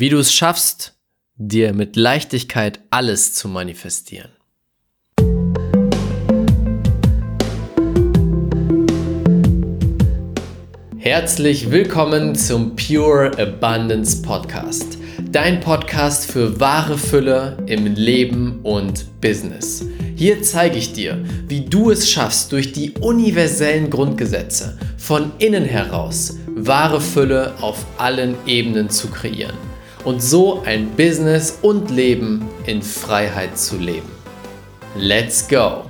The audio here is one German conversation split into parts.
Wie du es schaffst, dir mit Leichtigkeit alles zu manifestieren. Herzlich willkommen zum Pure Abundance Podcast. Dein Podcast für wahre Fülle im Leben und Business. Hier zeige ich dir, wie du es schaffst, durch die universellen Grundgesetze von innen heraus wahre Fülle auf allen Ebenen zu kreieren und so ein Business und Leben in Freiheit zu leben. Let's go!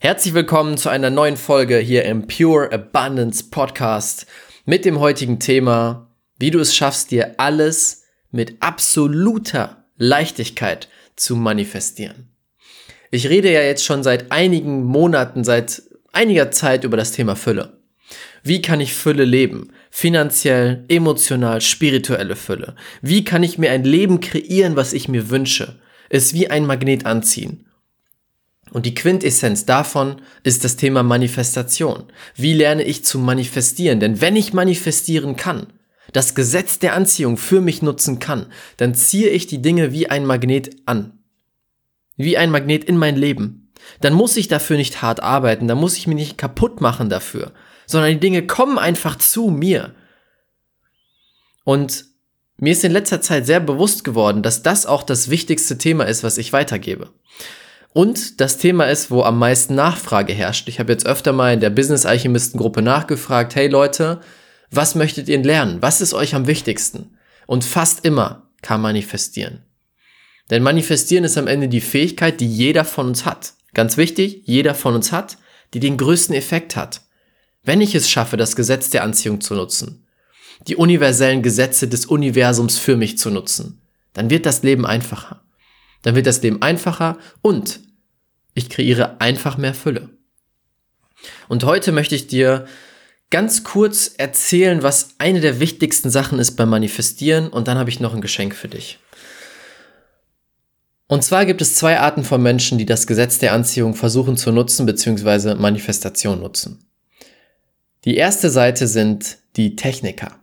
Herzlich willkommen zu einer neuen Folge hier im Pure Abundance Podcast mit dem heutigen Thema, wie du es schaffst, dir alles mit absoluter Leichtigkeit zu manifestieren. Ich rede ja jetzt schon seit einigen Monaten, seit einiger Zeit über das Thema Fülle. Wie kann ich Fülle leben? Finanziell, emotional, spirituelle Fülle. Wie kann ich mir ein Leben kreieren, was ich mir wünsche? Es wie ein Magnet anziehen. Und die Quintessenz davon ist das Thema Manifestation. Wie lerne ich zu manifestieren? Denn wenn ich manifestieren kann, das Gesetz der Anziehung für mich nutzen kann, dann ziehe ich die Dinge wie ein Magnet an. Wie ein Magnet in mein Leben. Dann muss ich dafür nicht hart arbeiten, dann muss ich mich nicht kaputt machen dafür, sondern die Dinge kommen einfach zu mir. Und mir ist in letzter Zeit sehr bewusst geworden, dass das auch das wichtigste Thema ist, was ich weitergebe. Und das Thema ist, wo am meisten Nachfrage herrscht. Ich habe jetzt öfter mal in der Business Alchemisten Gruppe nachgefragt, hey Leute, was möchtet ihr lernen? Was ist euch am wichtigsten? Und fast immer kann manifestieren. Denn manifestieren ist am Ende die Fähigkeit, die jeder von uns hat. Ganz wichtig, jeder von uns hat, die den größten Effekt hat. Wenn ich es schaffe, das Gesetz der Anziehung zu nutzen, die universellen Gesetze des Universums für mich zu nutzen, dann wird das Leben einfacher. Dann wird das Leben einfacher und ich kreiere einfach mehr Fülle. Und heute möchte ich dir ganz kurz erzählen, was eine der wichtigsten Sachen ist beim Manifestieren und dann habe ich noch ein Geschenk für dich. Und zwar gibt es zwei Arten von Menschen, die das Gesetz der Anziehung versuchen zu nutzen bzw. Manifestation nutzen. Die erste Seite sind die Techniker.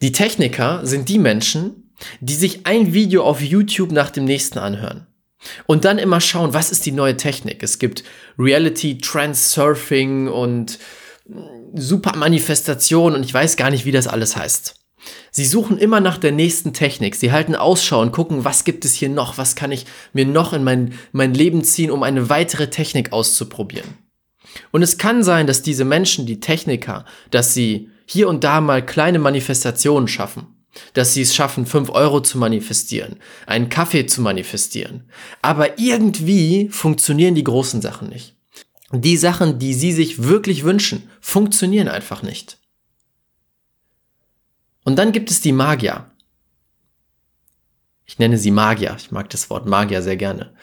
Die Techniker sind die Menschen, die sich ein Video auf YouTube nach dem nächsten anhören. Und dann immer schauen, was ist die neue Technik? Es gibt Reality Transurfing und super Manifestation und ich weiß gar nicht, wie das alles heißt. Sie suchen immer nach der nächsten Technik. Sie halten Ausschau und gucken, was gibt es hier noch? Was kann ich mir noch in mein, mein Leben ziehen, um eine weitere Technik auszuprobieren? Und es kann sein, dass diese Menschen, die Techniker, dass sie hier und da mal kleine Manifestationen schaffen. Dass sie es schaffen, fünf Euro zu manifestieren, einen Kaffee zu manifestieren. Aber irgendwie funktionieren die großen Sachen nicht. Die Sachen, die sie sich wirklich wünschen, funktionieren einfach nicht. Und dann gibt es die Magier. Ich nenne sie Magier. Ich mag das Wort Magier sehr gerne.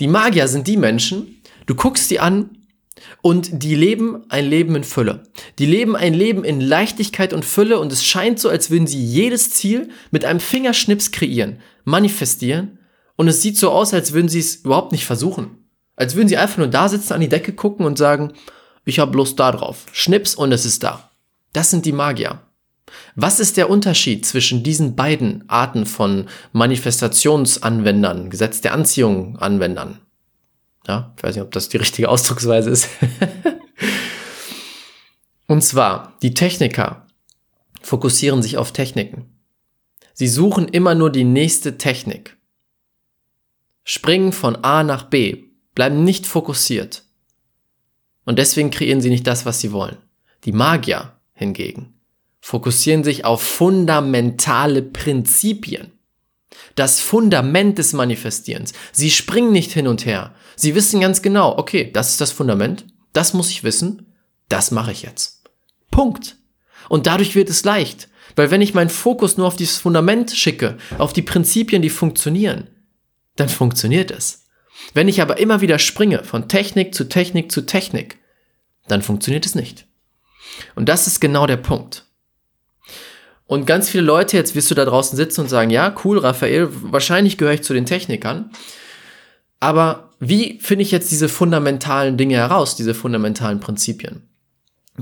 Die Magier sind die Menschen, du guckst sie an und die leben ein Leben in Fülle. Die leben ein Leben in Leichtigkeit und Fülle und es scheint so, als würden sie jedes Ziel mit einem Fingerschnips kreieren, manifestieren und es sieht so aus, als würden sie es überhaupt nicht versuchen. Als würden sie einfach nur da sitzen, an die Decke gucken und sagen, ich habe Lust da drauf. Schnips und es ist da. Das sind die Magier. Was ist der Unterschied zwischen diesen beiden Arten von Manifestationsanwendern, Gesetz der Anziehung Anwendern? Ja, ich weiß nicht, ob das die richtige Ausdrucksweise ist. Und zwar, die Techniker fokussieren sich auf Techniken. Sie suchen immer nur die nächste Technik. Springen von A nach B, bleiben nicht fokussiert. Und deswegen kreieren sie nicht das, was sie wollen. Die Magier hingegen fokussieren sich auf fundamentale Prinzipien. Das Fundament des Manifestierens. Sie springen nicht hin und her. Sie wissen ganz genau, okay, das ist das Fundament, das muss ich wissen, das mache ich jetzt. Punkt. Und dadurch wird es leicht. Weil wenn ich meinen Fokus nur auf dieses Fundament schicke, auf die Prinzipien, die funktionieren, dann funktioniert es. Wenn ich aber immer wieder springe von Technik zu Technik zu Technik, dann funktioniert es nicht. Und das ist genau der Punkt. Und ganz viele Leute, jetzt wirst du da draußen sitzen und sagen, ja, cool, Raphael, wahrscheinlich gehöre ich zu den Technikern. Aber wie finde ich jetzt diese fundamentalen Dinge heraus, diese fundamentalen Prinzipien?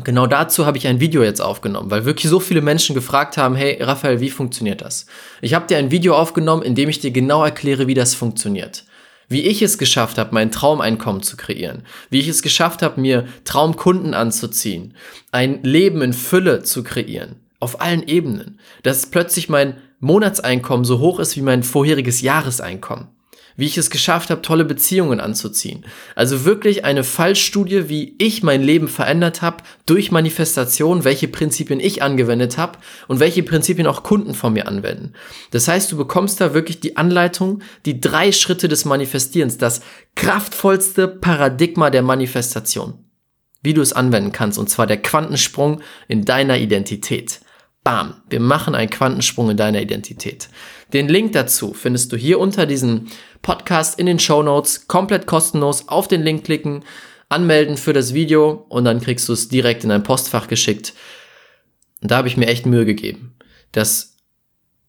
Genau dazu habe ich ein Video jetzt aufgenommen, weil wirklich so viele Menschen gefragt haben, hey Raphael, wie funktioniert das? Ich habe dir ein Video aufgenommen, in dem ich dir genau erkläre, wie das funktioniert. Wie ich es geschafft habe, mein Traumeinkommen zu kreieren. Wie ich es geschafft habe, mir Traumkunden anzuziehen. Ein Leben in Fülle zu kreieren. Auf allen Ebenen. Dass plötzlich mein Monatseinkommen so hoch ist wie mein vorheriges Jahreseinkommen wie ich es geschafft habe, tolle Beziehungen anzuziehen. Also wirklich eine Fallstudie, wie ich mein Leben verändert habe durch Manifestation, welche Prinzipien ich angewendet habe und welche Prinzipien auch Kunden von mir anwenden. Das heißt, du bekommst da wirklich die Anleitung, die drei Schritte des Manifestierens, das kraftvollste Paradigma der Manifestation. Wie du es anwenden kannst, und zwar der Quantensprung in deiner Identität. Bam, wir machen einen Quantensprung in deiner Identität. Den Link dazu findest du hier unter diesem Podcast in den Show Notes, komplett kostenlos. Auf den Link klicken, anmelden für das Video und dann kriegst du es direkt in dein Postfach geschickt. Und da habe ich mir echt Mühe gegeben, dass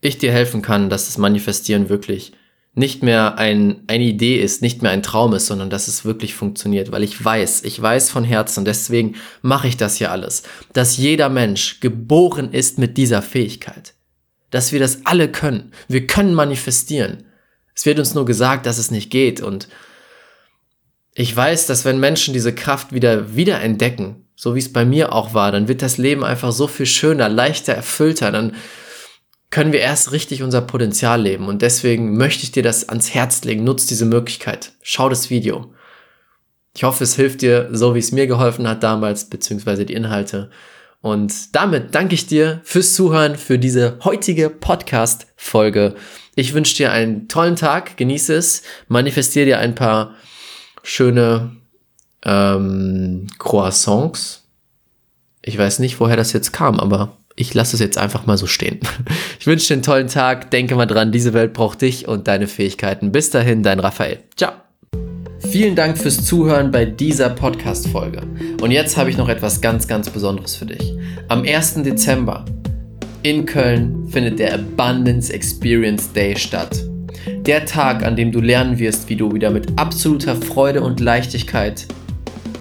ich dir helfen kann, dass das Manifestieren wirklich nicht mehr ein, eine Idee ist, nicht mehr ein Traum ist, sondern dass es wirklich funktioniert, weil ich weiß, ich weiß von Herzen, deswegen mache ich das hier alles, dass jeder Mensch geboren ist mit dieser Fähigkeit, dass wir das alle können. Wir können manifestieren. Es wird uns nur gesagt, dass es nicht geht und ich weiß, dass wenn Menschen diese Kraft wieder wiederentdecken, so wie es bei mir auch war, dann wird das Leben einfach so viel schöner, leichter, erfüllter, dann können wir erst richtig unser Potenzial leben. Und deswegen möchte ich dir das ans Herz legen. Nutz diese Möglichkeit. Schau das Video. Ich hoffe, es hilft dir, so wie es mir geholfen hat damals, beziehungsweise die Inhalte. Und damit danke ich dir fürs Zuhören, für diese heutige Podcast-Folge. Ich wünsche dir einen tollen Tag, genieße es, manifestiere dir ein paar schöne ähm, Croissants. Ich weiß nicht, woher das jetzt kam, aber ich lasse es jetzt einfach mal so stehen. Ich wünsche dir einen tollen Tag. Denke mal dran, diese Welt braucht dich und deine Fähigkeiten. Bis dahin, dein Raphael. Ciao. Vielen Dank fürs Zuhören bei dieser Podcast-Folge. Und jetzt habe ich noch etwas ganz, ganz Besonderes für dich. Am 1. Dezember in Köln findet der Abundance Experience Day statt. Der Tag, an dem du lernen wirst, wie du wieder mit absoluter Freude und Leichtigkeit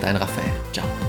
Dein Raphael. Ciao.